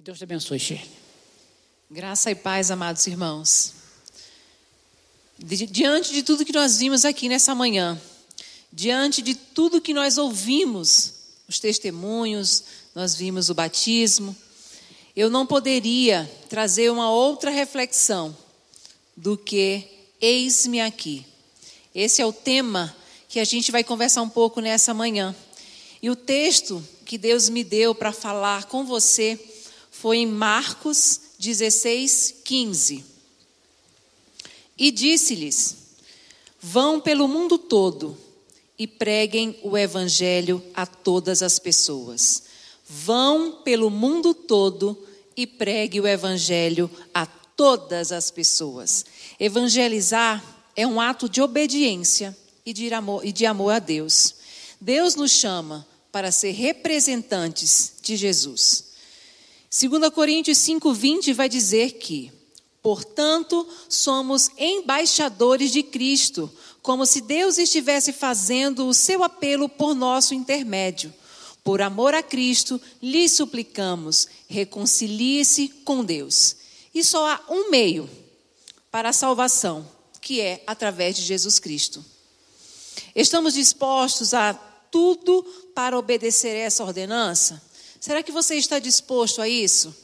Que Deus te abençoe, Shirley. Graça e paz, amados irmãos. Diante de tudo que nós vimos aqui nessa manhã, diante de tudo que nós ouvimos, os testemunhos, nós vimos o batismo, eu não poderia trazer uma outra reflexão do que eis-me aqui. Esse é o tema que a gente vai conversar um pouco nessa manhã. E o texto que Deus me deu para falar com você foi em Marcos 16, 15. E disse-lhes: Vão pelo mundo todo e preguem o evangelho a todas as pessoas. Vão pelo mundo todo e pregue o evangelho a todas as pessoas. Evangelizar é um ato de obediência e de amor, e de amor a Deus. Deus nos chama para ser representantes de Jesus. 2 Coríntios 5,20 vai dizer que, portanto, somos embaixadores de Cristo, como se Deus estivesse fazendo o seu apelo por nosso intermédio. Por amor a Cristo, lhe suplicamos, reconcilie-se com Deus. E só há um meio para a salvação, que é através de Jesus Cristo. Estamos dispostos a tudo para obedecer essa ordenança? Será que você está disposto a isso?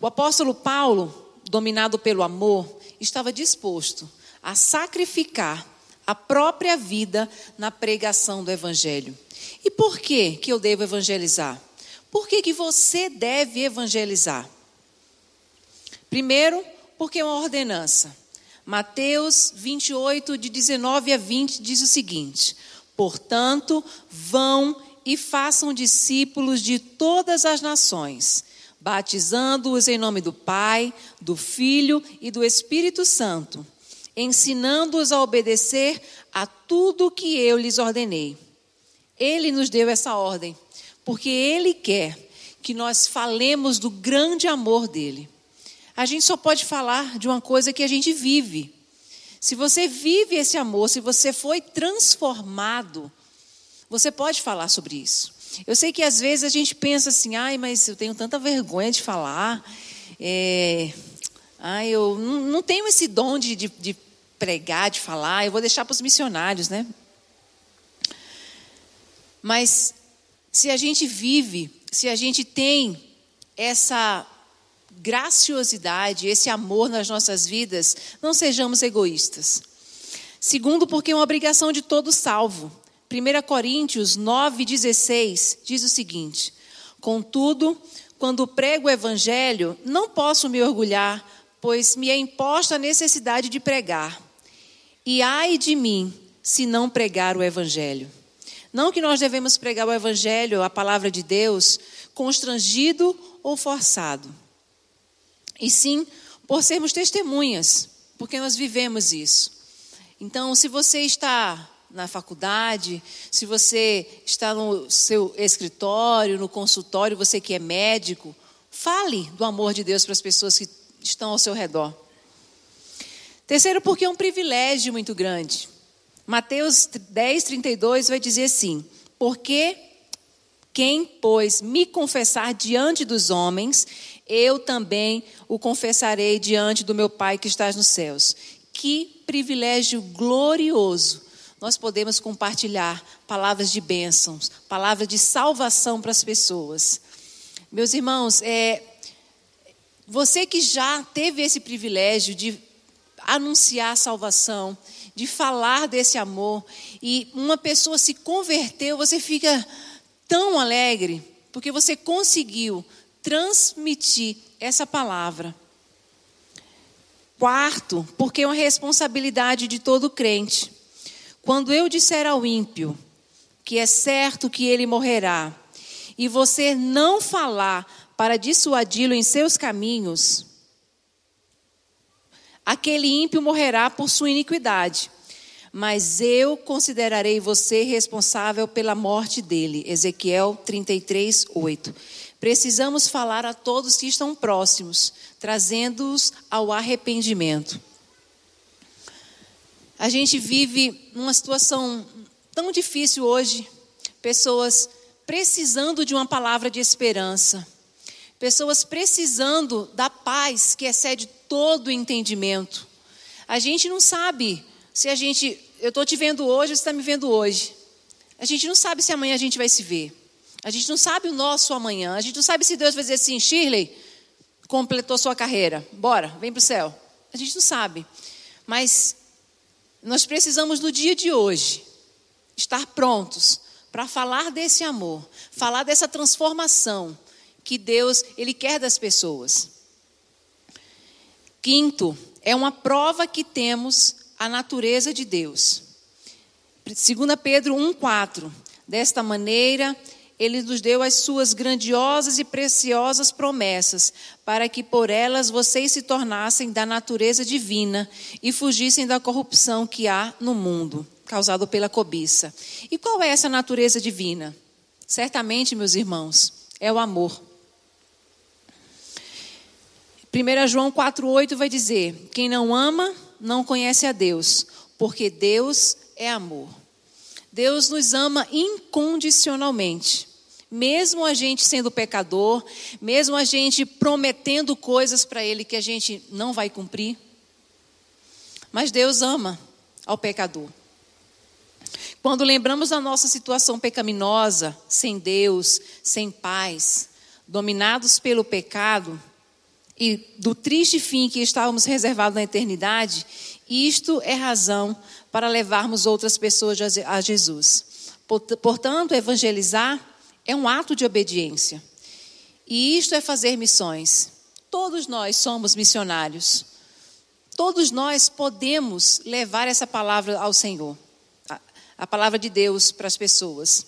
O apóstolo Paulo, dominado pelo amor, estava disposto a sacrificar a própria vida na pregação do evangelho. E por que que eu devo evangelizar? Por que que você deve evangelizar? Primeiro, porque é uma ordenança. Mateus 28, de 19 a 20, diz o seguinte: Portanto, vão e façam discípulos de todas as nações, batizando-os em nome do Pai, do Filho e do Espírito Santo, ensinando-os a obedecer a tudo que eu lhes ordenei. Ele nos deu essa ordem, porque Ele quer que nós falemos do grande amor dele. A gente só pode falar de uma coisa que a gente vive. Se você vive esse amor, se você foi transformado, você pode falar sobre isso. Eu sei que às vezes a gente pensa assim, ai, mas eu tenho tanta vergonha de falar, é, ai, eu não, tenho esse dom de, de, de pregar, de falar, eu vou deixar para os missionários, né? Mas se a gente vive, se a gente tem essa graciosidade, esse amor nas nossas vidas, não sejamos egoístas. Segundo, porque é uma obrigação de todo salvo. 1 Coríntios 9,16 diz o seguinte: Contudo, quando prego o evangelho, não posso me orgulhar, pois me é imposta a necessidade de pregar. E ai de mim, se não pregar o evangelho. Não que nós devemos pregar o evangelho, a palavra de Deus, constrangido ou forçado. E sim, por sermos testemunhas, porque nós vivemos isso. Então, se você está na faculdade, se você está no seu escritório, no consultório, você que é médico, fale do amor de Deus para as pessoas que estão ao seu redor. Terceiro, porque é um privilégio muito grande. Mateus 10, 32 vai dizer assim: Porque quem, pois, me confessar diante dos homens, eu também o confessarei diante do meu Pai que estás nos céus. Que privilégio glorioso nós podemos compartilhar palavras de bênçãos, palavras de salvação para as pessoas. Meus irmãos, é, você que já teve esse privilégio de anunciar a salvação, de falar desse amor, e uma pessoa se converteu, você fica tão alegre, porque você conseguiu transmitir essa palavra. Quarto, porque é uma responsabilidade de todo crente. Quando eu disser ao ímpio que é certo que ele morrerá, e você não falar para dissuadi-lo em seus caminhos, aquele ímpio morrerá por sua iniquidade, mas eu considerarei você responsável pela morte dele. Ezequiel 33, 8. Precisamos falar a todos que estão próximos, trazendo-os ao arrependimento. A gente vive uma situação tão difícil hoje, pessoas precisando de uma palavra de esperança, Pessoas precisando da paz que excede todo o entendimento. A gente não sabe se a gente. Eu estou te vendo hoje, você está me vendo hoje. A gente não sabe se amanhã a gente vai se ver. A gente não sabe o nosso amanhã. A gente não sabe se Deus vai dizer assim, Shirley, completou sua carreira. Bora, vem para o céu. A gente não sabe. Mas nós precisamos no dia de hoje estar prontos para falar desse amor, falar dessa transformação que Deus ele quer das pessoas. Quinto, é uma prova que temos a natureza de Deus. 2 Pedro 1,4. Desta maneira, ele nos deu as suas grandiosas e preciosas promessas, para que por elas vocês se tornassem da natureza divina e fugissem da corrupção que há no mundo, causado pela cobiça. E qual é essa natureza divina? Certamente, meus irmãos, é o amor. 1 João 4,8 vai dizer: Quem não ama, não conhece a Deus, porque Deus é amor. Deus nos ama incondicionalmente. Mesmo a gente sendo pecador, mesmo a gente prometendo coisas para Ele que a gente não vai cumprir. Mas Deus ama ao pecador. Quando lembramos da nossa situação pecaminosa, sem Deus, sem paz, dominados pelo pecado, e do triste fim que estávamos reservados na eternidade, isto é razão para levarmos outras pessoas a Jesus. Portanto, evangelizar é um ato de obediência. E isto é fazer missões. Todos nós somos missionários. Todos nós podemos levar essa palavra ao Senhor, a, palavra de Deus para as pessoas.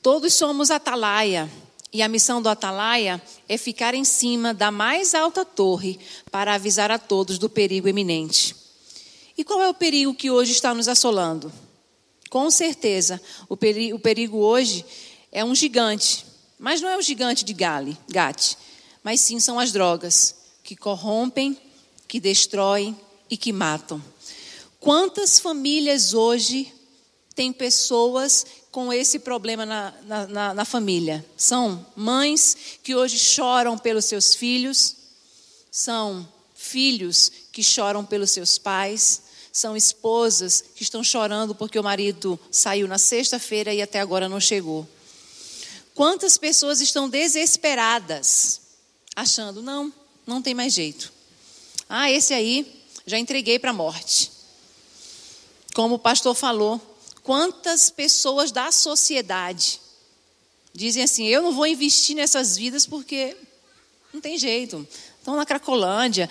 Todos somos atalaia, e a missão do Atalaia é ficar em cima da mais alta torre para avisar a todos do perigo iminente. E qual é o perigo que hoje está nos assolando? Com certeza, o perigo, o perigo hoje é um gigante. Mas não é um gigante de gale, gate, mas sim são as drogas que corrompem, que destroem e que matam. Quantas famílias hoje têm pessoas com esse problema na, na, na, família. São mães que hoje choram pelos seus filhos, são filhos que choram pelos seus pais, são esposas que estão chorando porque o marido saiu na sexta-feira e até agora não chegou. Quantas pessoas estão desesperadas, achando, não, não tem mais jeito. Ah, esse aí já entreguei para a morte. Como o pastor falou, Quantas pessoas da sociedade dizem assim: eu não vou investir nessas vidas porque não tem jeito. Estão na Cracolândia.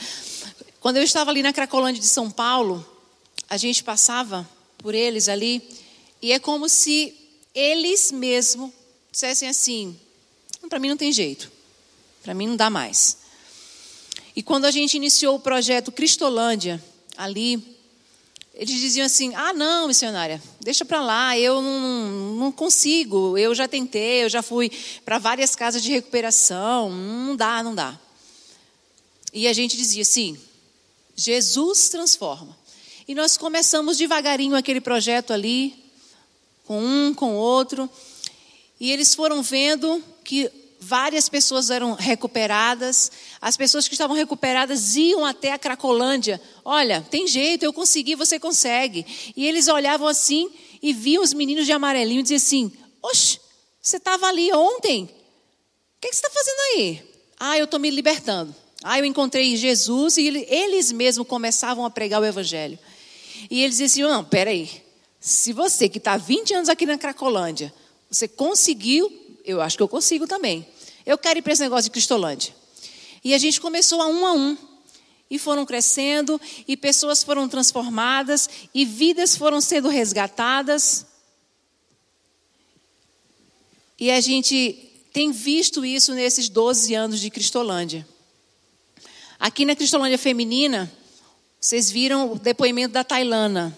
Quando eu estava ali na Cracolândia de São Paulo, a gente passava por eles ali e é como se eles mesmos dissessem assim: para mim não tem jeito, para mim não dá mais. E quando a gente iniciou o projeto Cristolândia, ali eles diziam assim: ah, não, missionária, deixa para lá, eu não, não consigo, eu já tentei, eu já fui para várias casas de recuperação, não dá, não dá. E a gente dizia assim: Jesus transforma. E nós começamos devagarinho aquele projeto ali, com um, com outro, e eles foram vendo que várias pessoas eram recuperadas. As pessoas que estavam recuperadas iam até a Cracolândia. Olha, tem jeito, eu consegui, você consegue. E eles olhavam assim e viam os meninos de amarelinho e diziam assim: Oxe, você estava ali ontem. O que, você está fazendo aí? Ah, eu estou me libertando. Ah, eu encontrei Jesus e eles mesmos começavam a pregar o Evangelho. E eles diziam: Não, peraí. Se você que está 20 anos aqui na Cracolândia, você conseguiu eu acho que eu consigo também. Eu quero ir para esse negócio de Cristolândia. E a gente começou a um a um. E foram crescendo, e pessoas foram transformadas, e vidas foram sendo resgatadas. E a gente tem visto isso nesses 12 anos de Cristolândia. Aqui na Cristolândia Feminina, vocês viram o depoimento da Tailana.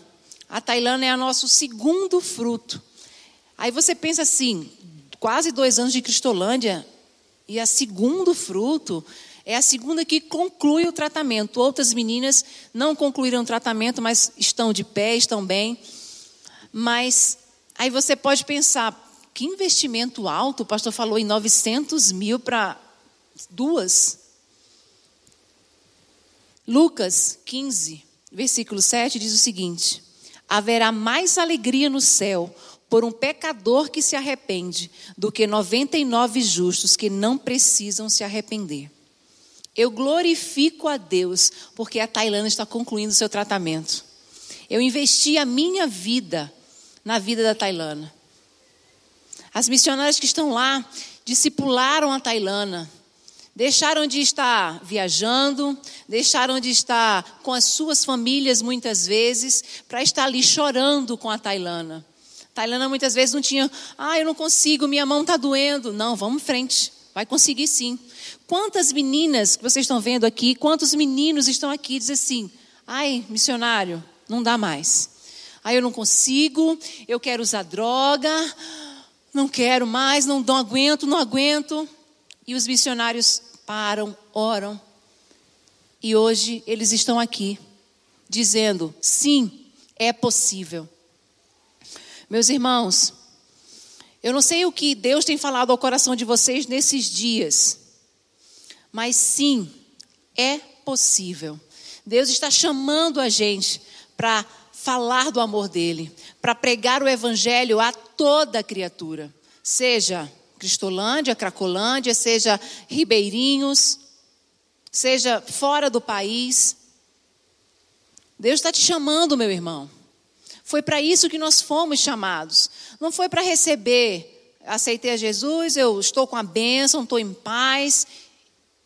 A Tailana é o nosso segundo fruto. Aí você pensa assim: quase dois anos de Cristolândia, e a segundo fruto é a segunda que conclui o tratamento. Outras meninas não concluíram o tratamento, mas estão de pé, estão bem. Mas aí você pode pensar, que investimento alto, o pastor falou em 900 mil para duas. Lucas 15, versículo 7 diz o seguinte: Haverá mais alegria no céu por um pecador que se arrepende do que 99 justos que não precisam se arrepender. Eu glorifico a Deus porque a Tailândia está concluindo seu tratamento. Eu investi a minha vida na vida da Tailândia. As missionárias que estão lá discipularam a Tailândia, deixaram de estar viajando, deixaram de estar com as suas famílias muitas vezes, para estar ali chorando com a Tailândia. Tailândia muitas vezes não tinha, ah, eu não consigo, minha mão está doendo. Não, vamos em frente, vai conseguir sim. Quantas meninas que vocês estão vendo aqui, quantos meninos estão aqui dizem assim, ai, missionário, não dá mais. Ai, eu não consigo, eu quero usar droga, não quero mais, não, não aguento, não aguento. E os missionários param, oram. E hoje eles estão aqui, dizendo: sim, é possível. Meus irmãos, eu não sei o que Deus tem falado ao coração de vocês nesses dias, mas sim, é possível. Deus está chamando a gente para falar do amor dele, para pregar o evangelho a toda criatura, seja Cristolândia, Cracolândia, seja ribeirinhos, seja fora do país. Deus está te chamando, meu irmão. Foi para isso que nós fomos chamados. Não foi para receber, aceitei a Jesus, eu estou com a bênção, estou em paz.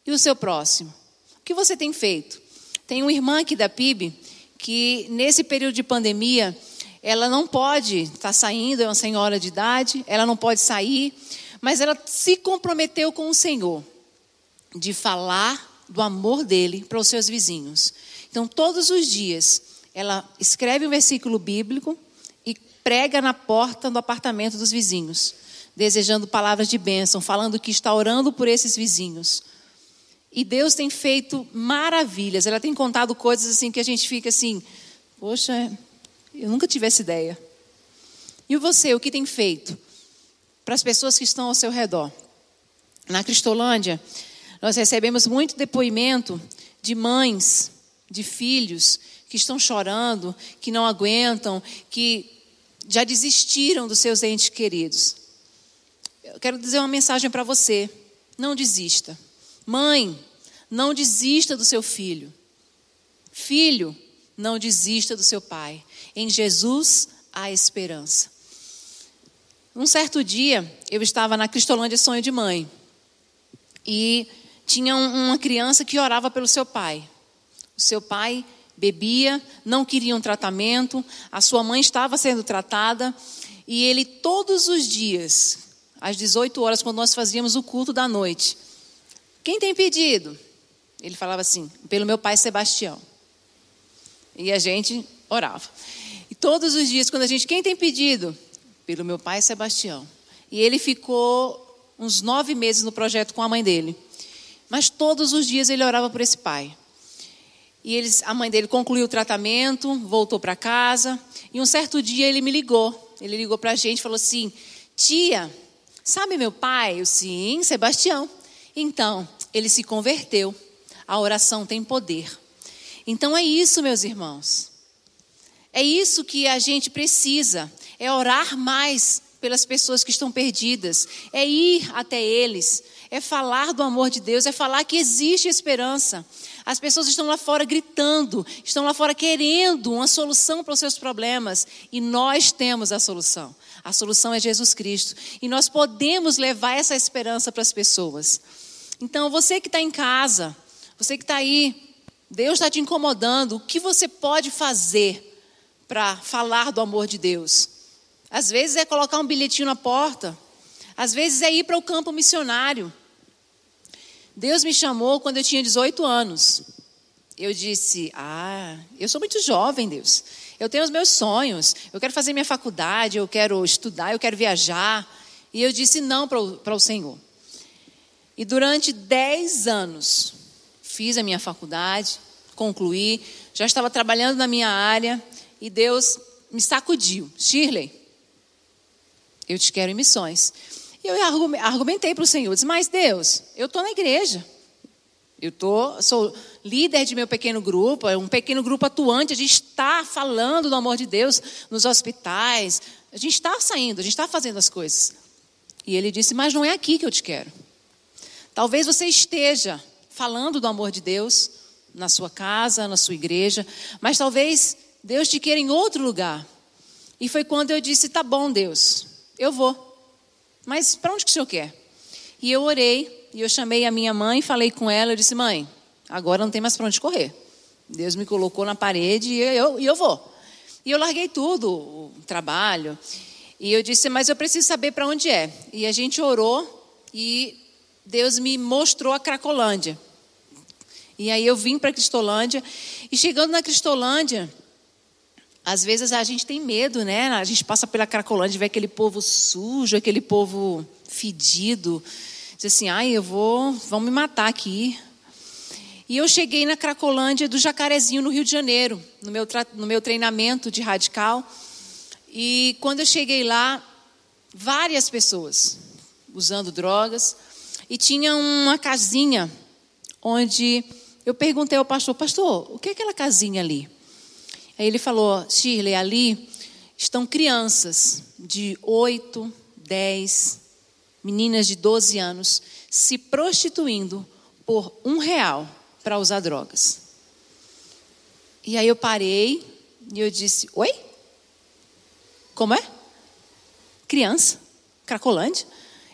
E o seu próximo? O que você tem feito? Tem uma irmã aqui da PIB que, nesse período de pandemia, ela não pode estar tá saindo, é uma senhora de idade, ela não pode sair, mas ela se comprometeu com o Senhor de falar do amor dele para os seus vizinhos. Então, todos os dias, ela escreve um versículo bíblico e prega na porta do apartamento dos vizinhos, desejando palavras de bênção, falando que está orando por esses vizinhos. E Deus tem feito maravilhas. Ela tem contado coisas assim que a gente fica assim, poxa, eu nunca tive essa ideia. E você, o que tem feito para as pessoas que estão ao seu redor? Na Cristolândia, nós recebemos muito depoimento de mães, de filhos que estão chorando, que não aguentam, que já desistiram dos seus entes queridos. Eu quero dizer uma mensagem para você: não desista. Mãe, não desista do seu filho. Filho, não desista do seu pai. Em Jesus há esperança. Um certo dia, eu estava na Cristolândia Sonho de Mãe. E tinha uma criança que orava pelo seu pai. O seu pai bebia, não queria um tratamento, a sua mãe estava sendo tratada, e ele todos os dias, às 18 horas, quando nós fazíamos o culto da noite, quem tem pedido? Ele falava assim, pelo meu pai Sebastião. E a gente orava. E todos os dias, quando a gente, quem tem pedido? Pelo meu pai Sebastião. E ele ficou uns nove meses no projeto com a mãe dele. Mas todos os dias ele orava por esse pai. E eles, a mãe dele concluiu o tratamento, voltou para casa. E um certo dia ele me ligou. Ele ligou para a gente e falou assim: Tia, sabe meu pai? Eu, sim, Sebastião. Então, ele se converteu. A oração tem poder. Então é isso, meus irmãos. É isso que a gente precisa. É orar mais pelas pessoas que estão perdidas. É ir até eles. É falar do amor de Deus. É falar que existe esperança. As pessoas estão lá fora gritando, estão lá fora querendo uma solução para os seus problemas. E nós temos a solução. A solução é Jesus Cristo. E nós podemos levar essa esperança para as pessoas. Então, você que está em casa, você que está aí, Deus está te incomodando, o que você pode fazer para falar do amor de Deus? Às vezes é colocar um bilhetinho na porta, às vezes é ir para o campo missionário. Deus me chamou quando eu tinha 18 anos. Eu disse: Ah, eu sou muito jovem, Deus. Eu tenho os meus sonhos. Eu quero fazer minha faculdade, eu quero estudar, eu quero viajar. E eu disse não para o, Senhor. E durante 10 anos, fiz a minha faculdade, concluí, já estava trabalhando na minha área. E Deus me sacudiu: Shirley, Eu te quero em missões. E eu argumentei para o Senhor, disse, mas Deus, eu estou na igreja. Eu tô, sou líder de meu pequeno grupo, é um pequeno grupo atuante. A gente está falando do amor de Deus nos hospitais. A gente está saindo, a gente está fazendo as coisas. E ele disse: Mas não é aqui que eu te quero. Talvez você esteja falando do amor de Deus na sua casa, na sua igreja, mas talvez Deus te queira em outro lugar. E foi quando eu disse: Tá bom, Deus, eu vou. Mas para onde que o senhor quer? E eu orei, e eu chamei a minha mãe, falei com ela, eu disse: Mãe, agora não tem mais para onde correr. Deus me colocou na parede e eu, e eu vou. E eu larguei tudo, o trabalho. E eu disse, mas eu preciso saber para onde é. E a gente orou e Deus me mostrou a Cracolândia. E aí eu vim para Cristolândia. E chegando na Cristolândia, às vezes a gente tem medo, né? A gente passa pela Cracolândia e vê aquele povo sujo, aquele povo fedido. Diz assim, ai, eu vou, vão me matar aqui. E eu cheguei na Cracolândia do Jacarezinho, no Rio de Janeiro, no meu, no meu treinamento de radical. E quando eu cheguei lá, várias pessoas usando drogas. E tinha uma casinha onde eu perguntei ao pastor, pastor, o que é aquela casinha ali? Aí ele falou, Shirley, ali estão crianças de 8, 10, meninas de 12 anos se prostituindo por um real para usar drogas. E aí eu parei e eu disse: Oi? Como é? Criança? Cracolândia?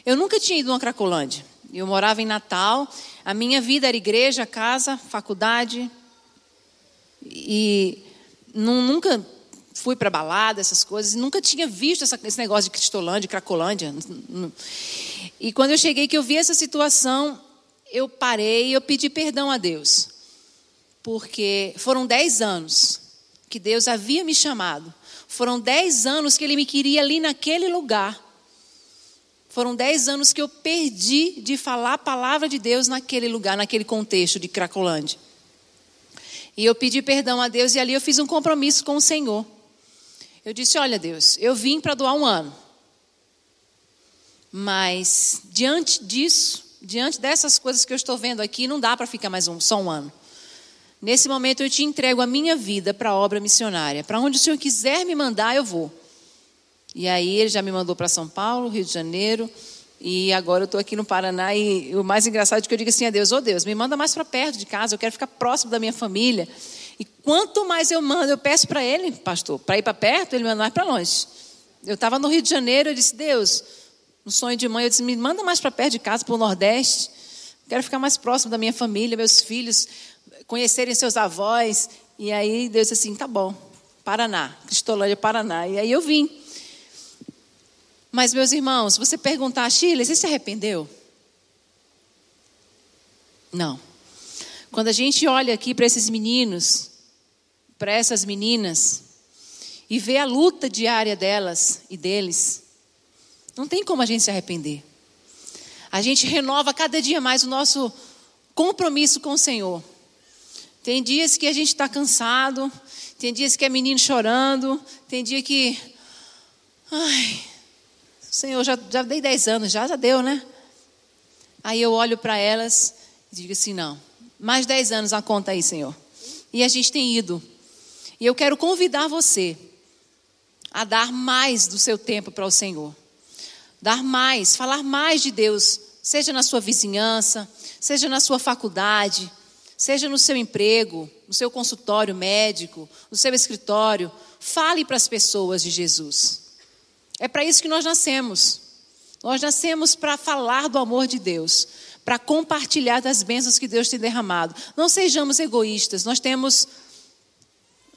Eu nunca tinha ido a uma Cracolândia. Eu morava em Natal, a minha vida era igreja, casa, faculdade. E nunca fui para balada, essas coisas, nunca tinha visto essa, esse negócio de Cristolândia, Cracolândia. E quando eu cheguei que eu vi essa situação, eu parei e eu pedi perdão a Deus. Porque foram dez anos que Deus havia me chamado. Foram dez anos que Ele me queria ali naquele lugar. Foram dez anos que eu perdi de falar a palavra de Deus naquele lugar, naquele contexto de Cracolândia. E eu pedi perdão a Deus e ali eu fiz um compromisso com o Senhor. Eu disse: Olha, Deus, eu vim para doar um ano. Mas diante disso, diante dessas coisas que eu estou vendo aqui, não dá para ficar mais um, só um ano. Nesse momento eu te entrego a minha vida para a obra missionária. Para onde o Senhor quiser me mandar, eu vou. E aí ele já me mandou para São Paulo, Rio de Janeiro, e agora eu estou aqui no Paraná. E o mais engraçado é que eu digo assim a Deus: Ô oh Deus, me manda mais para perto de casa, eu quero ficar próximo da minha família. E quanto mais eu mando, eu peço para ele, pastor, para ir para perto, ele manda mais para longe. Eu estava no Rio de Janeiro, eu disse: Deus, um sonho de mãe, eu disse: me manda mais para perto de casa, para o Nordeste. Quero ficar mais próximo da minha família, meus filhos, conhecerem seus avós. E aí Deus disse assim: tá bom, Paraná, Cristolândia, Paraná. E aí eu vim. Mas, meus irmãos, você perguntar a Chile, você se arrependeu? Não. Quando a gente olha aqui para esses meninos, para essas meninas, e vê a luta diária delas e deles, não tem como a gente se arrepender. A gente renova cada dia mais o nosso compromisso com o Senhor. Tem dias que a gente está cansado, tem dias que é menino chorando, tem dia que. Ai, Senhor, já, já dei 10 anos, já, já deu, né? Aí eu olho para elas e digo assim: não, mais 10 anos a conta aí, Senhor. E a gente tem ido. E eu quero convidar você a dar mais do seu tempo para o Senhor. Dar mais, falar mais de Deus, seja na sua vizinhança, seja na sua faculdade, seja no seu emprego, no seu consultório médico, no seu escritório. Fale para as pessoas de Jesus. É para isso que nós nascemos. Nós nascemos para falar do amor de Deus, para compartilhar das bênçãos que Deus tem derramado. Não sejamos egoístas, nós temos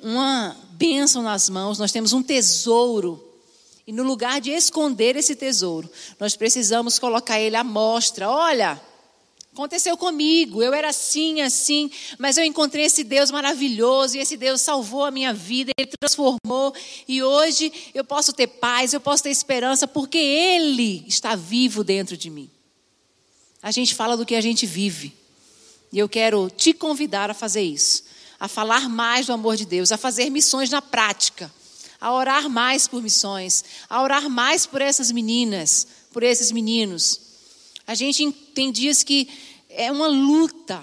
uma bênção nas mãos, nós temos um tesouro. E no lugar de esconder esse tesouro, nós precisamos colocar ele à mostra. Olha, Aconteceu comigo, eu era assim, assim, mas eu encontrei esse Deus maravilhoso e esse Deus salvou a minha vida, ele transformou e hoje eu posso ter paz, eu posso ter esperança porque ele está vivo dentro de mim. A gente fala do que a gente vive. E eu quero te convidar a fazer isso, a falar mais do amor de Deus, a fazer missões na prática, a orar mais por missões, a orar mais por essas meninas, por esses meninos. A gente tem dias que é uma luta.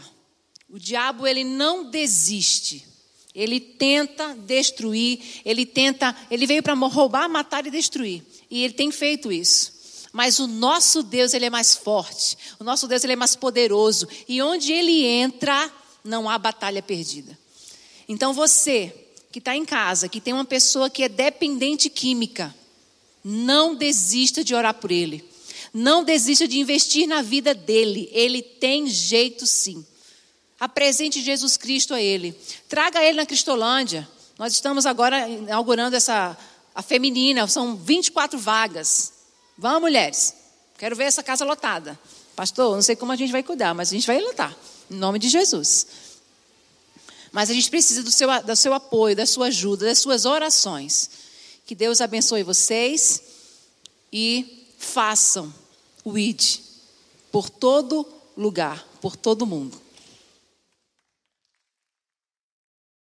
O diabo ele não desiste. Ele tenta destruir, ele tenta, ele veio para roubar, matar e destruir. E ele tem feito isso. Mas o nosso Deus, ele é mais forte. O nosso Deus, ele é mais poderoso. E onde ele entra, não há batalha perdida. Então você que está em casa, que tem uma pessoa que é dependente química, não desista de orar por ele. Não desista de investir na vida dele. Ele tem jeito sim. Apresente Jesus Cristo a ele. Traga ele na Cristolândia. Nós estamos agora inaugurando essa a feminina, são 24 vagas. Vamos, mulheres. Quero ver essa casa lotada. Pastor, não sei como a gente vai cuidar, mas a gente vai lotar. Em nome de Jesus. Mas a gente precisa do seu, do seu apoio, da sua ajuda, das suas orações. Que Deus abençoe vocês e façam o ID por todo lugar, por todo mundo.